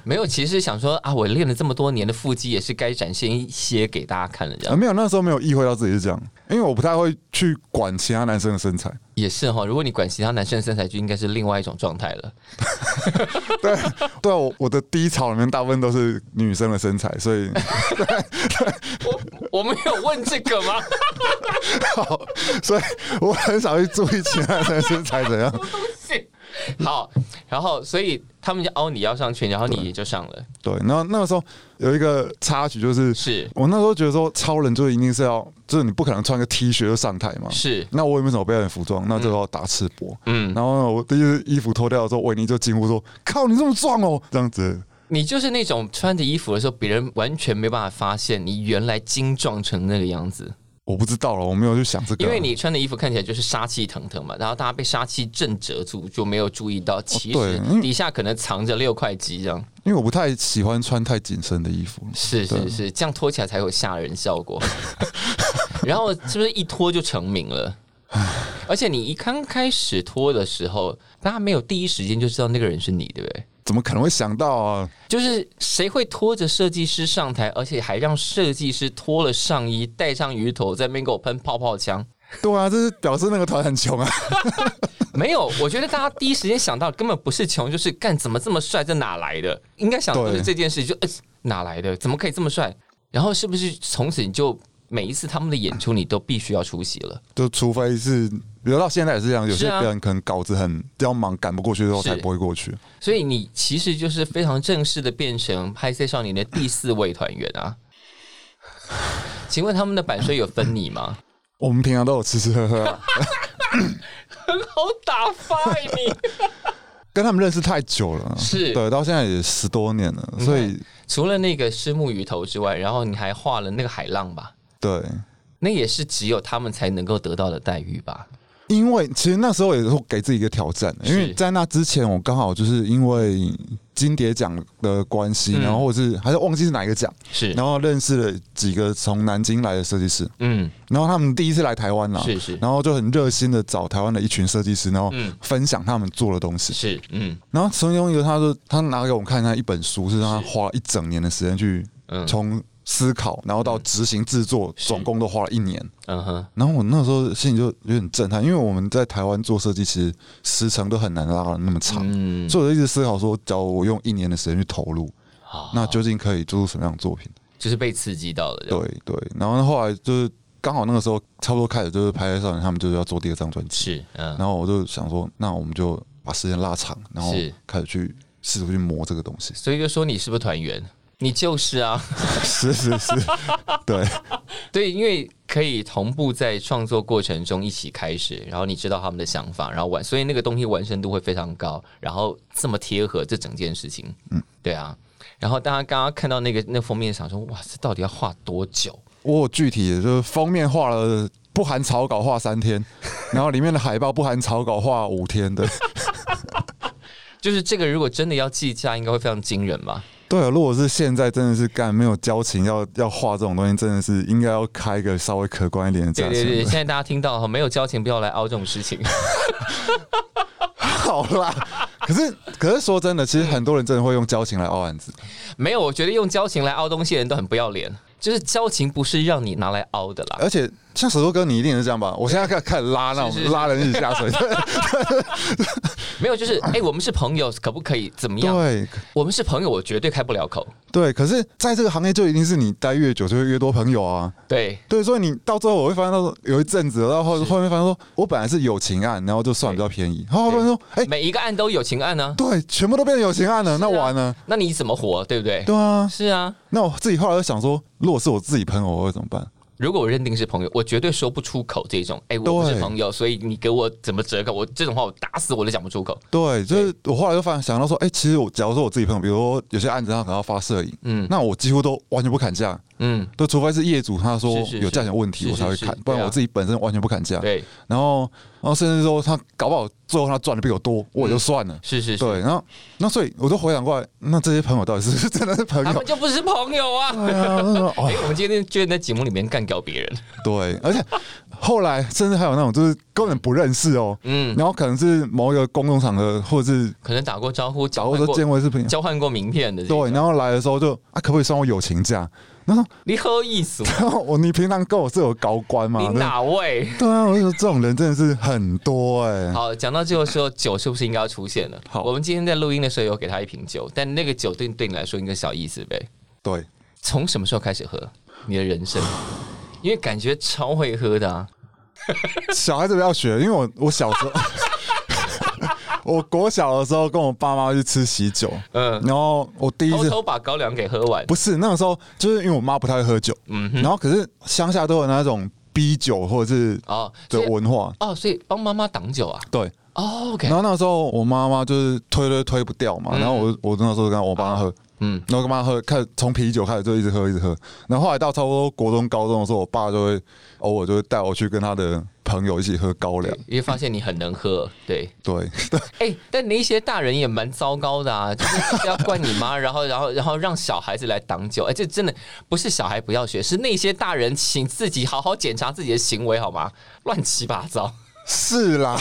没有，其实想说啊，我练了这么多年的腹肌，也是该展现一些给大家看了，这呃，样没有那时候没有意会到自己是这样，因为我不太会去管其他男生的身材。也是哈。如果你管其他男生的身材，就应该是另外一种状态了。对 [LAUGHS] 对，我我的低潮里面大部分都是女生的身材，所以 [LAUGHS] 我没有问这个吗？好，所以我很少去注意其他男生的身材怎样。[LAUGHS] 好，然后所以他们就哦你要上去，然后你也就上了。对，然后那个时候有一个插曲，就是是我那时候觉得说，超人就一定是要，就是你不可能穿个 T 恤就上台嘛。是，那我也没什么表演服装，那就要打赤膊。嗯，然后呢，我第一次衣服脱掉的时候，维尼就惊呼说：“靠，你这么壮哦！”这样子，你就是那种穿着衣服的时候，别人完全没办法发现你原来精壮成那个样子，我不知道了，我没有去想这个。因为你穿的衣服看起来就是杀气腾腾嘛，然后大家被杀气震折住，就没有注意到其实底下可能藏着六块肌这样。因为我不太喜欢穿太紧身的衣服。是是是，这样脱起来才有吓人效果。[LAUGHS] 然后是不是一脱就成名了？而且你一刚开始脱的时候，大家没有第一时间就知道那个人是你，对不对？怎么可能会想到啊？就是谁会拖着设计师上台，而且还让设计师脱了上衣，戴上鱼头，在那边给我喷泡泡枪？对啊，这是表示那个团很穷啊。[LAUGHS] 没有，我觉得大家第一时间想到根本不是穷，就是干怎么这么帅，这哪来的？应该想的是这件事，就、呃、哪来的？怎么可以这么帅？然后是不是从此你就每一次他们的演出你都必须要出席了？就除非是，比如到现在也是这样，有些是啊人可能稿子很比较忙，赶不过去之后才不会过去。所以你其实就是非常正式的变成拍 C 少年的第四位团员啊。[SIGHS] 请问他们的版税有分你吗？我们平常都有吃吃喝喝啊，很 [LAUGHS] 好打发欸你。[LAUGHS] 跟他们认识太久了，是对，到现在也十多年了，所以除了那个虱目鱼头之外，然后你还画了那个海浪吧？对。那也是只有他们才能够得到的待遇吧？因为其实那时候也是给自己一个挑战，因为在那之前我刚好就是因为金蝶奖的关系，嗯。然后或者是还是忘记是哪一个奖，是，然后认识了几个从南京来的设计师，嗯，然后他们第一次来台湾啦，是是。然后就很热心的找台湾的一群设计师，然后嗯。分享他们做的东西。是，嗯。然后其中一个，他说他拿给我们看他一本书，是让他花了一整年的时间去嗯。从思考，然后到执行制作，总共都花了一年。嗯哼，然后我那时候心里就有点震撼，因为我们在台湾做设计，其实时程都很难拉的那么长，嗯，所以我就一直思考说，假如我用一年的时间去投入，好那究竟可以做出什么样的作品？就是被刺激到了，对对，然后后来就是刚好那个时候差不多开始就是拍拍少年他们就是要做第二张专辑，是，嗯，然后我就想说，那我们就把时间拉长，然后开始去试图去磨这个东西。所以就说你是不是团员？你就是啊，[LAUGHS] 是是是，对 [LAUGHS] 对，因为可以同步在创作过程中一起开始，然后你知道他们的想法，然后完，所以那个东西完成度会非常高，然后这么贴合这整件事情，嗯，对啊。然后大家刚刚看到那个那封面，想说哇，这到底要画多久？我具体的就是封面画了不含草稿画三天，[LAUGHS] 然后里面的海报不含草稿画五天的。就是这个，如果真的要计价，应该会非常惊人吧？对啊，如果是现在真的是干没有交情，要要画这种东西，真的是应该要开一个稍微可观一点的价钱。对对对，现在大家听到哈，没有交情不要来凹这种事情。[LAUGHS] 好啦，可是可是说真的，其实很多人真的会用交情来凹案子。没有，我觉得用交情来凹东西的人都很不要脸。就是交情不是让你拿来凹的啦。而且像石头哥，你一定是这样吧？我现在开开始拉那种拉人一起下水。[LAUGHS] 没有，就是哎，我们是朋友，可不可以怎么样？对，我们是朋友，我绝对开不了口。对，可是在这个行业就一定是你待越久就会越多朋友啊。对对，所以你到最后我会发现到有一阵子，然后后面发现说我本来是友情案，然后就算比较便宜。然后发现说，哎，每一个案都有情案呢。对，全部都变成友情案了，那完了。那你怎么活？对不对？对啊，是啊。那我自己后来就想说，如果是我自己朋友，我会怎么办？如果我认定是朋友，我绝对说不出口这种。哎，我不是朋友，所以你给我怎么折扣？我这种话我打死我都讲不出口。对，就是我后来就发现想到说，哎，其实我假如说我自己朋友，比如说有些案子他可能要发摄影，嗯，那我几乎都完全不砍价，嗯，都除非是业主他说有价钱问题，我才会砍，不然我自己本身完全不砍价。对，然后然后甚至说他搞不好最后他赚的比我多，我就算了。是是，对，然后那所以我就回想过来，那这些朋友到底是真的是朋友？他们就不是朋友啊！[LAUGHS] 哎，我们今天居然在节目里面干掉别人。对，而且后来甚至还有那种就是根本不认识哦，嗯，然后可能是某一个公众场合，或者是可能打过招呼，打过见过是朋友，交换过名片的，对，然后来的时候就啊，可不可以算我友情价？然后你喝意思？[LAUGHS] 我你平常跟我是有高官吗？你哪位？对啊，我说这种人真的是很多哎。好，讲到最后说酒是不是应该要出现了？好，我们今天在录音的时候有给他一瓶酒，但那个酒对对你来说应该小意思呗？对，从什么时候开始喝？你的人生？[LAUGHS] 因为感觉超会喝的啊！小孩子不要学，因为我我小时候。我国小的时候跟我爸妈去吃喜酒，嗯，然后我第一次偷偷把高粱给喝完，不是那个时候，就是因为我妈不太会喝酒，嗯，然后可是乡下都有那种逼酒或者是啊的文化。哦，所以帮妈妈挡酒啊，对，OK，然后那时候我妈妈就是推推推不掉嘛，然后我我那时候跟我帮她喝，嗯，然后跟妈喝，开始从啤酒开始就一直喝一直喝，然后后来到差不多国中高中的时候，我爸就会偶尔就会带我去跟他的。朋友一起喝高粱，因为发现你很能喝，对对对。[LAUGHS] 哎，但那些大人也蛮糟糕的啊，就是要怪你妈，[LAUGHS] 然后然后然后让小孩子来挡酒。哎，这真的不是小孩不要学，是那些大人请自己好好检查自己的行为好吗？乱七八糟。是啦，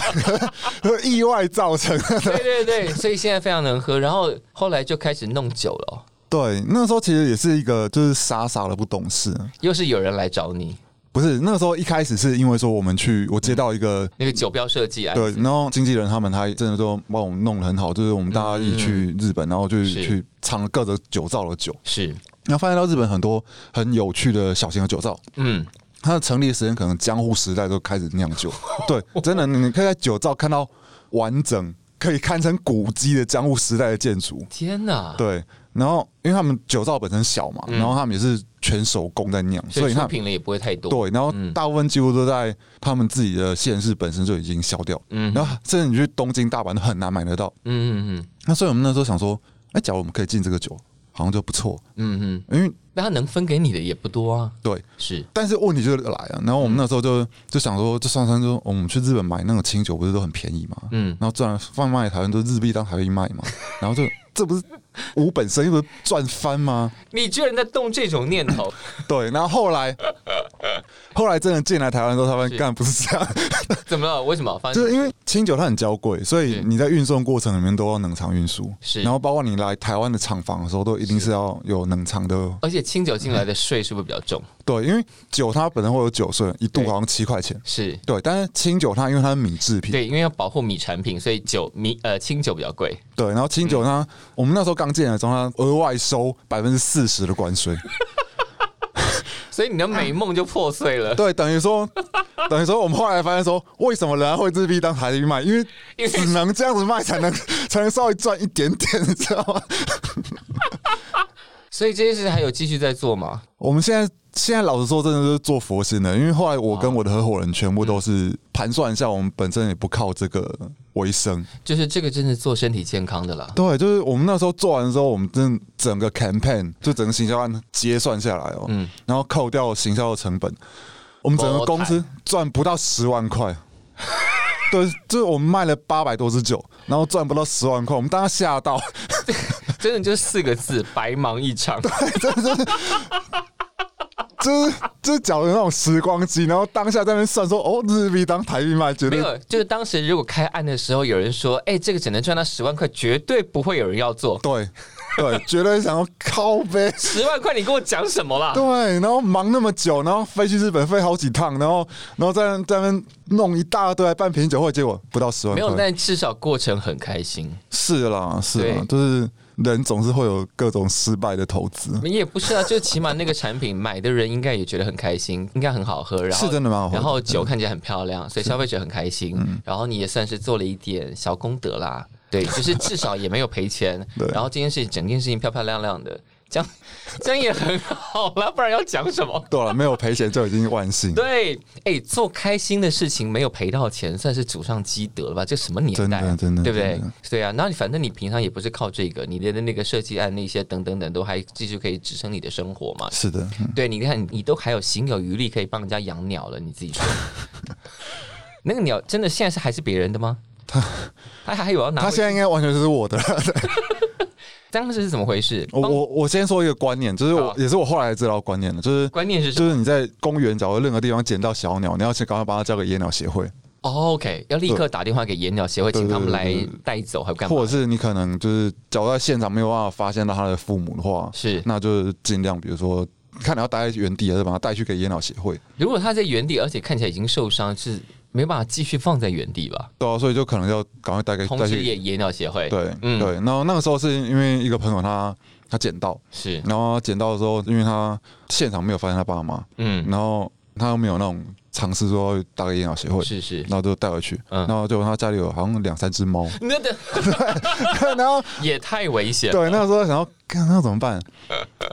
[LAUGHS] 意外造成。对对对，所以现在非常能喝，然后后来就开始弄酒了。对，那时候其实也是一个就是傻傻的不懂事，又是有人来找你。不是那个时候一开始是因为说我们去我接到一个那个酒标设计啊，对，然后经纪人他们他真的都帮我们弄得很好，就是我们大家一起去日本，然后就去尝各种酒造的酒，是，然后发现到日本很多很有趣的小型的酒造，嗯，它的成立时间可能江户时代都开始酿酒，[LAUGHS] 对，真的你可以在酒造看到完整可以堪称古迹的江户时代的建筑，天哪，对。然后，因为他们酒造本身小嘛，然后他们也是全手工在酿，所以出品了也不会太多。对，然后大部分几乎都在他们自己的县市本身就已经销掉。嗯，然后甚至你去东京、大阪都很难买得到。嗯嗯嗯。那所以我们那时候想说，哎，假如我们可以进这个酒，好像就不错。嗯嗯。因为那他能分给你的也不多啊。对，是。但是问题就来了，然后我们那时候就就想说，就算算说，我们去日本买那种清酒不是都很便宜嘛？嗯。然后自然贩卖台湾都日币当台币卖嘛，[LAUGHS] 然后就。这不是无本身又不是赚翻吗？你居然在动这种念头？[LAUGHS] 对，然后后来，[LAUGHS] 后来真的进来台湾之后，他们干不是这样？[LAUGHS] 怎么了？为什么？就是因为清酒它很娇贵，所以你在运送过程里面都要冷藏运输。是，然后包括你来台湾的厂房的时候，都一定是要有冷藏的。而且清酒进来的税是不是比较重？对，因为酒它本身会有酒税，一度好像七块钱。是对，但是清酒它因为它是米制品，对，因为要保护米产品，所以酒米呃清酒比较贵。对，然后清酒呢，我们那时候刚进来的时候，它额外收百分之四十的关税。所以你的美梦就破碎了。对，等于说，[LAUGHS] 等于说，我们后来发现说，为什么人家会自闭当台币卖？因为因为只能这样子卖，才能才能稍微赚一点点，你知道吗？所以这件事还有继续在做吗？我们现在现在老实说，真的是做佛心的，因为后来我跟我的合伙人全部都是盘算一下，我们本身也不靠这个为生。就是这个真的做身体健康的啦。对，就是我们那时候做完之后，我们真的整个 campaign 就整个行销案结算下来哦，嗯然后扣掉行销的成本，我们整个公司赚不到十万块。[LAUGHS] 对，就是我们卖了八百多支酒，然后赚不到十万块，我们当时吓到，真的就是四个字：白忙一场。就是就是缴的那种时光机，然后当下在那边算说，哦，日币当台币卖，绝对没有，就是当时如果开案的时候，有人说：“哎、这个只能赚到十万块，绝对不会有人要做。对对，绝对想要靠呗。”十万块，你跟我讲什么啦？对，然后忙那么久，然后飞去日本飞好几趟，然后然后在在那边弄一大堆，还办品酒会，结果不到十万没有，块。但至少过程很开心。是啦，是啦，就是人总是会有各种失败的投资，也不是啊，就起码那个产品买的人应该也觉得很开心，应该很好喝，然后是真的蛮好喝。然后酒看起来很漂亮，所以消费者很开心。然后你也算是做了一点小功德啦，对，就是至少也没有赔钱 [LAUGHS] 对。然后这件事整件事情漂漂亮亮的，这样这样也很好啦，不然要讲什么？[LAUGHS] 对了，没有赔钱就已经万幸。[LAUGHS] 对，哎，做开心的事情没有赔到钱，算是祖上积德了吧？这什么年代？真的真的对不对？对啊，那你反正你平常也不是靠这个，你的那个设计案那些等等等都还继续可以支撑你的生活嘛。是的，嗯对，你看你都还有心有余力可以帮人家养鸟了，你自己说，[LAUGHS] 那个鸟真的现在是还是别人的吗？他他还有要拿？他现在应该完全就是我的了。[LAUGHS] 当时是怎么回事？我我我先说一个观念，就是我也是我后来知道观念的，就是观念是就是你在公园找任何地方捡到小鸟，你要先赶快把它交给野鸟协会，哦 OK，要立刻打电话给野鸟协会，请他们来带走，还干嘛？或者是你可能就是假如在现场没有办法发现到他的父母的话，是那就是尽量比如说看你要待在原地，还是把它带去给野鸟协会。如果他在原地，而且看起来已经受伤，是没办法继续放在原地吧？对啊，所以就可能要赶快带给通带去。知野野鸟协会。对，嗯对。然后那个时候是因为一个朋友他他捡到，是，然后他捡到的时候，因为他现场没有发现他爸妈，嗯，然后他又没有那种尝试说打给野鸟协会，是是。然。后就带回去，嗯。然后就他家里有好像两三只猫，[LAUGHS] 那的 [LAUGHS] 然后 [LAUGHS] 也太危险了。对那个时候想要看那怎么办，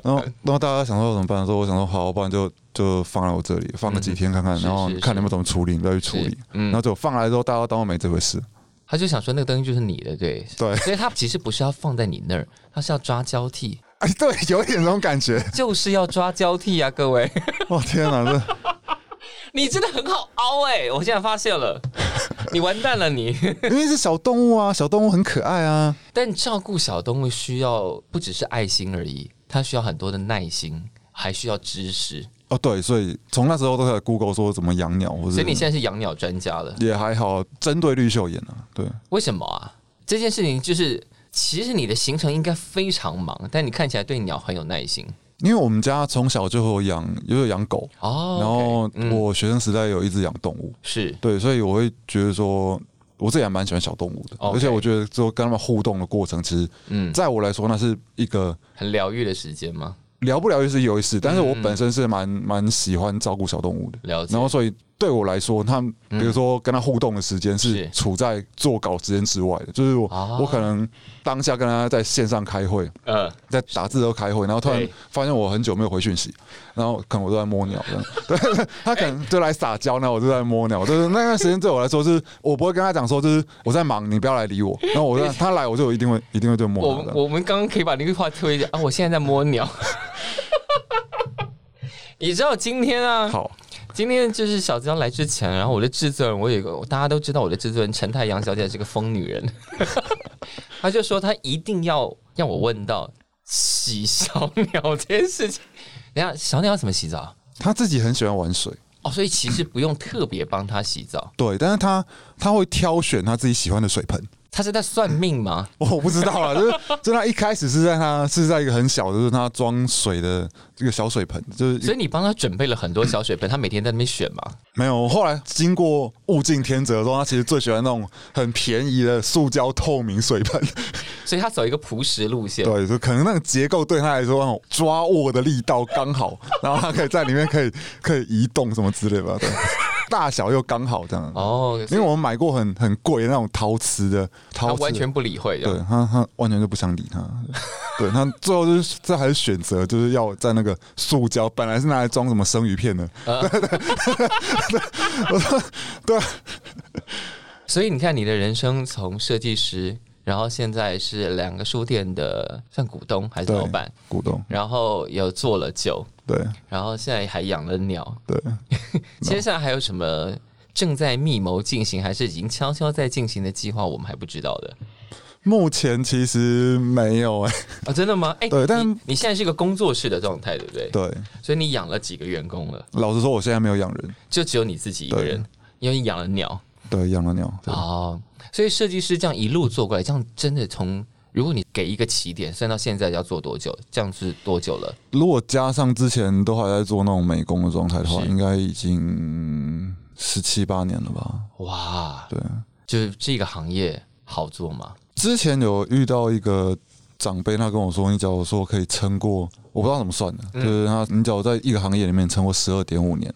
然后然后大家想说怎么办，说我想说好，不然就就放在我这里放个几天看看，是然后是。看你们怎么处理，你再去处理。是。嗯。然后就放来之后，大家都当我没这回事。他就想说那个东西就是你的，对。对。所以他其实不是要放在你那儿，他是要抓交替，哎，对，有一点这种感觉。[LAUGHS] 就是要抓交替啊，各位，[LAUGHS] 哇天哪，这 [LAUGHS] 你真的很好凹哎、我现在发现了，你完蛋了你。因为是小动物啊，小动物很可爱啊。但照顾小动物需要不只是爱心而已，它需要很多的耐心，还需要知识。哦，对，所以从那时候都在 Google 说怎么养鸟，或者所以你现在是养鸟专家了，也还好，针对绿袖眼啊，对，为什么啊？这件事情就是，其实你的行程应该非常忙，但你看起来对鸟很有耐心。因为我们家从小就有养，也有养狗，哦。然后我学生时代有一直养动物，是。对，所以我会觉得说，我自己还蛮喜欢小动物的，而且我觉得说跟他们互动的过程，其实嗯，在我来说，那是一个很疗愈的时间吗？聊不疗愈是一回事，但是我嗯。本身是蛮蛮喜欢照顾小动物的，了解。然后所以对我来说，他比如说跟他互动的时间是是。处在做稿时间之外的，就是我、哦。我可能当下跟他在线上开会，呃，在打字都开会，然后突然对。发现我很久没有回讯息，然后可能我都在摸鸟，这样。[LAUGHS] 对，他可能就来撒娇，那我就在摸鸟，就是那段时间对我来说，就是我不会跟他讲说，就是我在忙，你不要来理我，然后我就 [LAUGHS] 他来我就一定会一定会对摸我鸟的，我们刚刚可以把那句话推一下啊，我现在在摸鸟。[LAUGHS] 你知道今天啊，好，今天就是小江来之前，然后我的制作人，我有一个大家都知道我的制作人陈太阳小姐是个疯女人，[LAUGHS] 她就说她一定要让我问到洗小鸟这件事情。等一下小鸟要怎么洗澡？她自己很喜欢玩水，哦，所以其实不用特别帮它洗澡，对，但是他他会挑选他自己喜欢的水盆，他是在算命吗？[LAUGHS] 我不知道啊，就是就他一开始是在他是在一个很小的，就是他装水的这个小水盆，就是所以你帮他准备了很多小水盆，他每天在那边选嘛。没有。后来经过物竞天择之后，他其实最喜欢那种很便宜的塑胶透明水盆，[LAUGHS] 所以他走一个朴实路线。对，就可能那个结构对他来说，那种抓握的力道刚好，然后他可以在里面可以可以移动什么之类吧，对，大小又刚好这样。哦，因为我们买过很很贵的那种陶瓷的，他陶瓷完全不理会。对他，他完全就不想理他。[LAUGHS] 对他最后就是这还是选择就是要在那个塑胶，本来是拿来装什么生鱼片的。呃对对对，我 [LAUGHS] 说对，所以你看，你的人生从设计师，然后现在是两个书店的算股东还是对老板，股东，然后有做了酒，对然后现在还养了鸟。对，接下来还有什么正在密谋进行，还是已经悄悄在进行的计划，我们还不知道的目前其实没有哎、啊？真的吗？哎、对但你你现在是一个工作室的状态，对不对？对，所以你养了几个员工了？老实说，我现在没有养人，就只有你自己一个人，因为你养了鸟对，养了鸟。对哦。所以设计师这样一路做过来，这样真的从如果你给一个起点，算到现在要做多久？这样是多久了？如果加上之前都还在做那种美工的状态的话，应该已经十七八年了吧？哇，对，就是这个行业好做吗？之前有遇到一个长辈，他跟我说，你假如说可以撑过，我不知道怎么算的，嗯就是他，你假如在一个行业里面撑过十二点五年，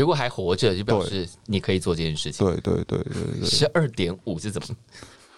如果还活着，就表示你可以做这件事情。对对对对对，十二点五是怎么？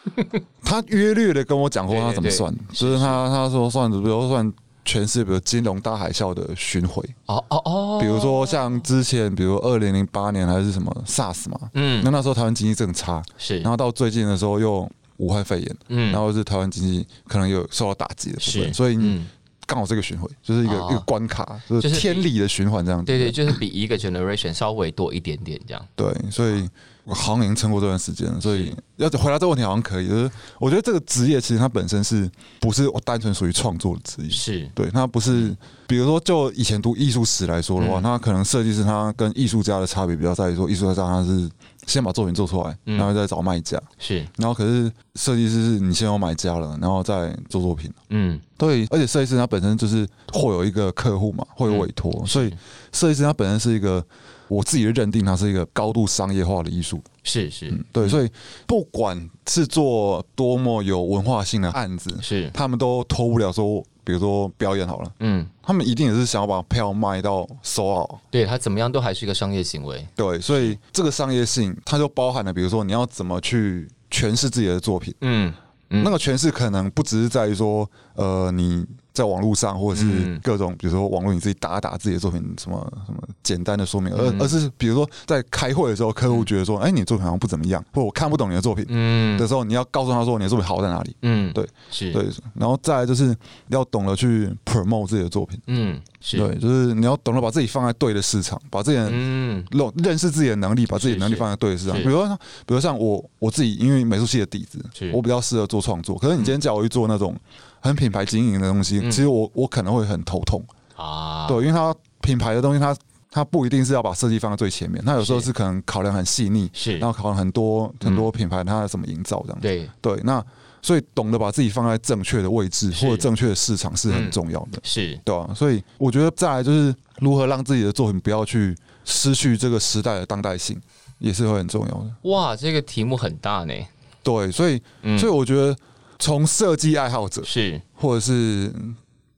[LAUGHS] 他约略的跟我讲过他怎么算，对就是他他说算，比如说算全市，比如金融大海啸的巡回，哦哦哦，比如说像之前，比如二零零八年还是什么 SARS 嘛，嗯。那那时候台湾经济正差，是。然后到最近的时候又武汉肺炎，嗯。然后是台湾经济可能有受到打击的部是。分，所以嗯刚好这个循环就是一个哦一个关卡，就就是是天理的循环这样子。对对，就是比一个 generation 稍微多一点点这样。对，所以我好像已经撑过这段时间了，所以要回答这个问题好像可以。就是我觉得这个职业其实它本身是不是我单纯属于创作的职业？是。对，它不是，比如说就以前读艺术史来说的话，嗯。那可能设计师他跟艺术家的差别比较在于说，艺术家他是先把作品做出来，嗯。然后再找卖家，是，然后可是设计师是你先有买家了，然后再做作品。嗯，对，而且设计师他本身就是会有一个客户嘛，会有委托，所以设计师他本身是一个我自己的认定，它是一个高度商业化的艺术。是是嗯，对，所以不管是做多么有文化性的案子，是，他们都脱不了说，比如说表演好了，嗯，他们一定也是想要把票卖到收好。对他怎么样都还是一个商业行为。对，所以这个商业性，它就包含了，比如说你要怎么去诠释自己的作品。嗯嗯那个诠释可能不只是在于说，呃，你在网络上或者是嗯。各种，比如说网络你自己打打自己的作品，什么什么简单的说明，而嗯。而是比如说在开会的时候，客户觉得说，哎，你的作品好像不怎么样，或我看不懂你的作品嗯。的时候，你要告诉他说你的作品好在哪里。嗯，对，是，对，然后再来就是要懂得去 promote 自己的作品，嗯是，对，就是你要懂得把自己放在对的市场，把自己的嗯。认认识自己的能力，把自己的能力放在对的市场。比如说，比如像我我自己，因为美术系的底子，我比较适合做创作。可是你今天叫我去做那种很品牌经营的东西，嗯。其实我我可能会很头痛。啊，对，因为它品牌的东西，它它不一定是要把设计放在最前面，它有时候是。是可能考量很细腻，是。然，后考量很多很多品牌它怎么营造这样。对，对，那所以懂得把自己放在正确的位置或者正确的市场是很嗯重要的。是，对啊，所以我觉得再来就是如何让自己的作品不要去失去这个时代的当代性，也是会很重要的。哇，这个题目很大呢。对，所以嗯所以我觉得从设计爱好者是或者是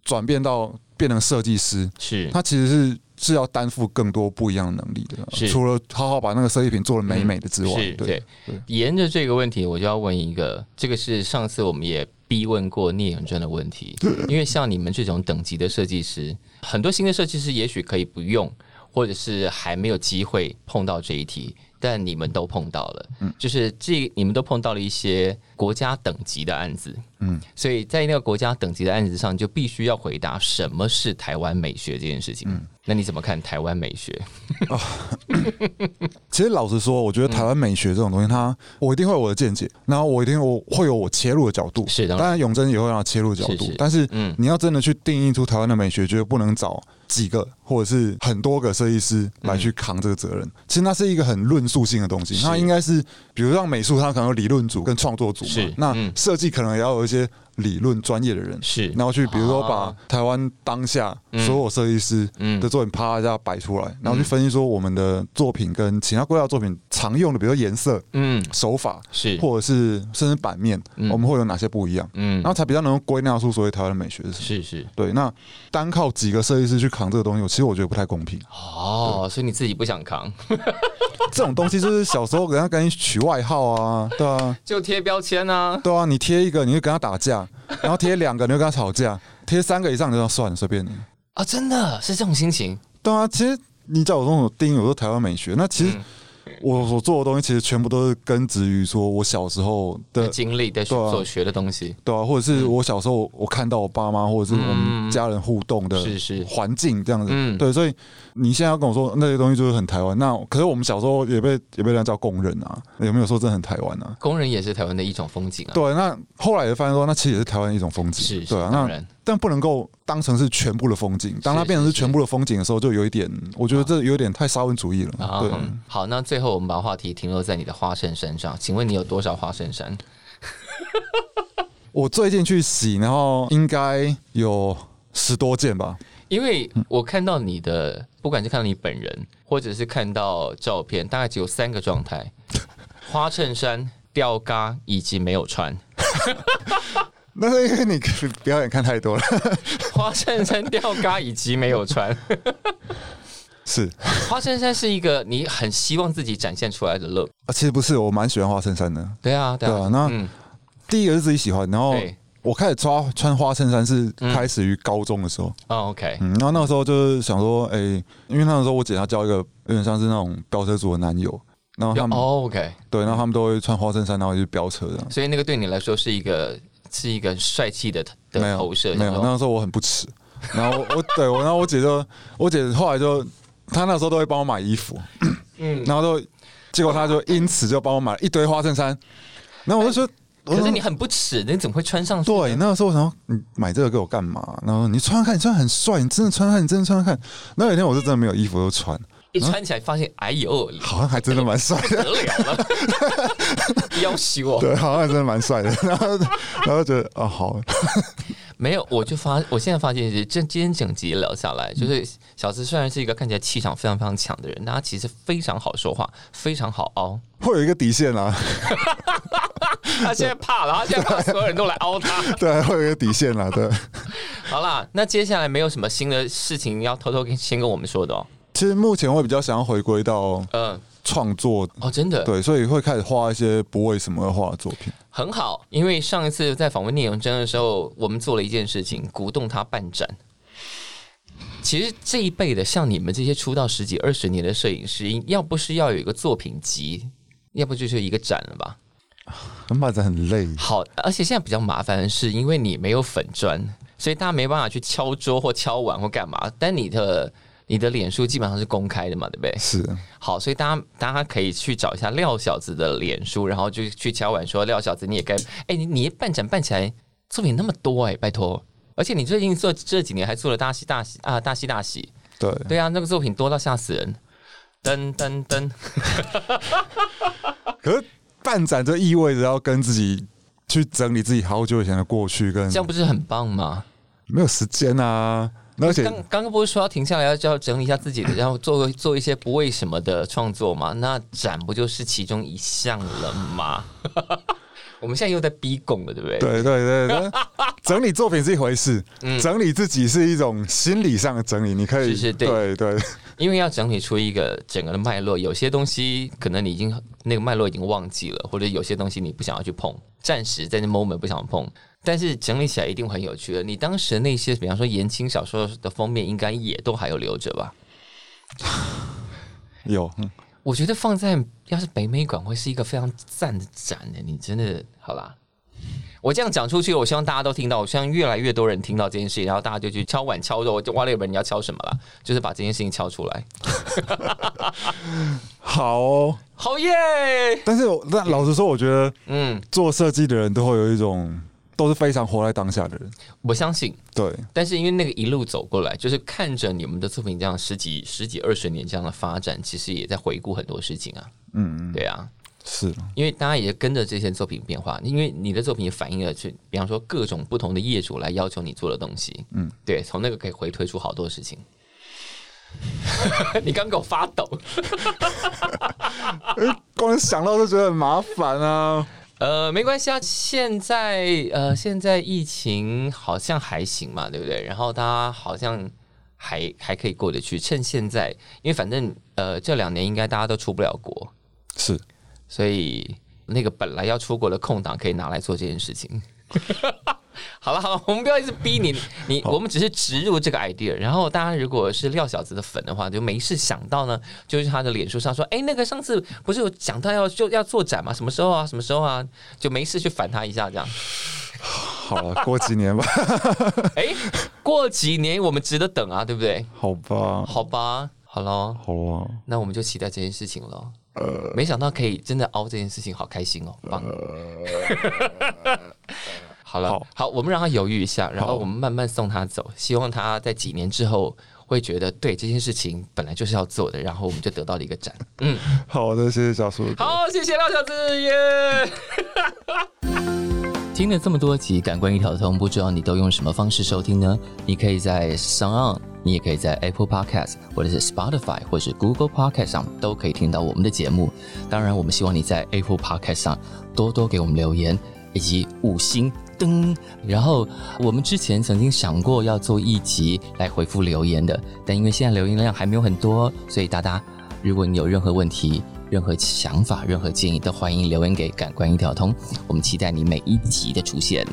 转变到变成设计师，是，他其实是是要担负更多不一样的能力的。除了好好把那个设计品做的美美的之外，是对对对。沿着这个问题，我就要问一个，这个是上次我们也逼问过聂永真的问题。[LAUGHS] 因为像你们这种等级的设计师，很多新的设计师也许可以不用，或者是还没有机会碰到这一题，但你们都碰到了。嗯就是这你们都碰到了一些国家等级的案子。嗯，所以在那个国家等级的案子上，就必须要回答什么是台湾美学这件事情。嗯，那你怎么看台湾美学？[LAUGHS] 其实老实说，我觉得台湾美学这种东西，它我一定会有我的见解，然后我一定我会有我切入的角度。是的，当然永贞也会让切入角度，但是嗯，你要真的去定义出台湾的美学，绝对不能找。几个或者是很多个设计师来去扛这个责任，其实那是一个很论述性的东西。那应该是，比如像美术，它可能有理论组跟创作组嘛。那设计可能也要有一些。理论专业的人是，然后去比如说把台湾当下所有设计师的作品啪一下摆出来，然后去分析说我们的作品跟其他国家作品常用的，比如说颜色、嗯手法是，或者是甚至版面，我们会有哪些不一样？嗯，然后才比较能够归纳出所谓台湾的美学是什么？是是，对。那单靠几个设计师去扛这个东西，其实我觉得不太公平。哦，所以你自己不想扛？[LAUGHS] 这种东西就是小时候人家给你取外号啊，对啊，[LAUGHS] 就贴标签啊，对啊，你贴一个，你就跟他打架。[LAUGHS] 然后贴两个，你就跟他吵架；贴三个以上你，就要算了，随便你啊！真的是这种心情。对啊，其实你叫我这种定义，我说台湾美学，那其实。我所做的东西其实全部都是根植于说我小时候的经历的所学的东西，对啊，或者是我小时候我看到我爸妈或者是我们家人互动的环境这样子，对，所以你现在要跟我说那些东西就是很台湾，那可是我们小时候也被也被人家叫工人啊，有没有说真的很台湾啊？工人也是台湾的一种风景啊。对，那后来也发现说那其实也是台湾的一种风景，是，对啊，那。但不能够当成是全部的风景。当它变成是全部的风景的时候，就有一点，我觉得这有点太沙文主义了。对，好，那最后我们把话题停留在你的花衬衫上。请问你有多少花衬衫？[LAUGHS] 我最近去洗，然后应该有十多件吧。因为我看到你的，不管是看到你本人，或者是看到照片，大概只有三个状态：[LAUGHS] 花衬衫、吊嘎以及没有穿。那是因为你表演看太多了，[LAUGHS] 花衬衫吊嘎以及没有穿，[LAUGHS] 是。花衬衫是一个你很希望自己展现出来的 look 啊，其实不是，我蛮喜欢花衬衫的，对啊，对啊，那第一个是自己喜欢，然后我开始穿穿花衬衫是开始于高中的时候，哦，OK，嗯，然后那个时候就是想说，哎，因为那个时候我姐她交一个有点像是那种飙车族的男友，然后他们，OK，对，然后他们都会穿花衬衫，然后去飙车的，所以那个对你来说是一个。是一个帅气的的投射，没有。那个时候我很不耻，然后我对我，然后我姐就，我姐后来就，她那时候都会帮我买衣服，嗯，[CLEARS THROAT] 然后就，结果她就因此就帮我买了一堆花衬衫，然后我就说，可是你很不耻，你怎么会穿上？对，那个时候我想，你买这个给我干嘛？然后你穿看，你穿很帅，你真的穿看，你真的穿看。那有一天我是真的没有衣服都穿。一穿起来发现，哎呦，好像还真的蛮帅的，得了了，[LAUGHS] 要求我，对，好像还真的蛮帅的，[LAUGHS] 然后，然后觉得啊，好，[LAUGHS] 没有，我就发，我现在发现是，这今天整集聊下来，就是小慈虽然是一个看起来气场非常非常强的人，但他其实非常好说话，非常好凹，会有一个底线啊，他现在怕了，他现在怕所有人都来凹他，对，会有一个底线啊，对，好啦，那接下来没有什么新的事情要偷偷跟先跟我们说的哦。其实目前会比较想要回归到嗯创作哦，真的对，所以会开始画一些不为什么而画的作品。很好，因为上一次在访问聂荣臻的时候，我们做了一件事情，鼓动他办展。其实这一辈的像你们这些出道十几二十年的摄影师，要不是要有一个作品集，要不就是一个展了吧？办展很累。好，而且现在比较麻烦的是，因为你没有粉砖，所以大家没办法去敲桌或敲碗或干嘛。但你的你的脸书基本上是公开的嘛，对不对？是。好，所以大家大家可以去找一下廖小子的脸书，然后就去敲碗说廖小子你也该，哎，你你办展办起来作品那么多哎，拜托，而且你最近做这几年还做了大喜大喜啊，大喜大喜，对对啊，那个作品多到吓死人，噔噔噔。[LAUGHS] 可是办展就意味着要跟自己去整理自己好久以前的过去，跟这样不是很棒吗？没有时间啊。而且刚刚刚不是说要停下来要要整理一下自己的，然后做做一些不为什么的创作嘛？那展不就是其中一项了吗？[LAUGHS] 我们现在又在逼供了，对不对？对对对，[LAUGHS] 整理作品是一回事，整理自己是一种心理上的整理。你可以是对对，因为要整理出一个整个的脉络，有些东西可能你已经那个脉络已经忘记了，或者有些东西你不想要去碰，暂时在那 moment 不想碰。但是整理起来一定很有趣的。你当时的那些，比方说言情小说的封面，应该也都还有留着吧？[LAUGHS] 有，我觉得放在要是北美馆会是一个非常赞的展呢。你真的好啦，我这样讲出去，我希望大家都听到，我希望越来越多人听到这件事情，然后大家就去敲碗敲肉，就挖了一本你要敲什么了，就是把这件事情敲出来。好哦，好耶！但是我但老实说，我觉得嗯，做设计的人都会有一种都是非常活在当下的人。我相信。对，但是因为那个一路走过来，就是看着你们的作品这样十几、十几、二十年这样的发展，其实也在回顾很多事情啊。嗯，对啊，是因为大家也跟着这些作品变化，因为你的作品也反映了去，比方说各种不同的业主来要求你做的东西。嗯，对，从那个可以回推出好多事情。[LAUGHS] 你刚给我发抖。[LAUGHS] 光想到就觉得很麻烦啊。呃，没关系啊，现在呃，现在疫情好像还行嘛，对不对？然后大家好像还还可以过得去，趁现在，因为反正呃这两年应该大家都出不了国，是，所以那个本来要出国的空档可以拿来做这件事情。[LAUGHS] 好了好了，我们不要一直逼你，你我们只是植入这个 idea，然后大家如果是廖小子的粉的话，就没事想到呢，就是他的脸书上说，哎，那个上次不是有讲到要就要做展吗？什么时候啊？什么时候啊？就没事去反他一下，这样。好了，过几年吧。[LAUGHS] 哎，过几年我们值得等啊，对不对？好吧，好吧，好了，好啊。那我们就期待这件事情了。没想到可以真的凹这件事情，好开心哦，棒。好了，好，我们让他犹豫一下，然后我们慢慢送他走，希望他在几年之后会觉得，对这件事情本来就是要做的，然后我们就得到了一个展。嗯，好的，谢谢小叔。好，谢谢廖小子耶。听了这么多集《感官一条通》，不知道你都用什么方式收听呢？你可以在上岸你也可以在 Apple Podcast，或者是 Spotify，或者是 Google Podcast 上都可以听到我们的节目。当然，我们希望你在 Apple Podcast 上多多给我们留言以及五星。灯，然后我们之前曾经想过要做一集来回复留言的，但因为现在留言量还没有很多，所以大家如果你有任何问题、任何想法、任何建议，都欢迎留言给感官一条通，我们期待你每一集的出现。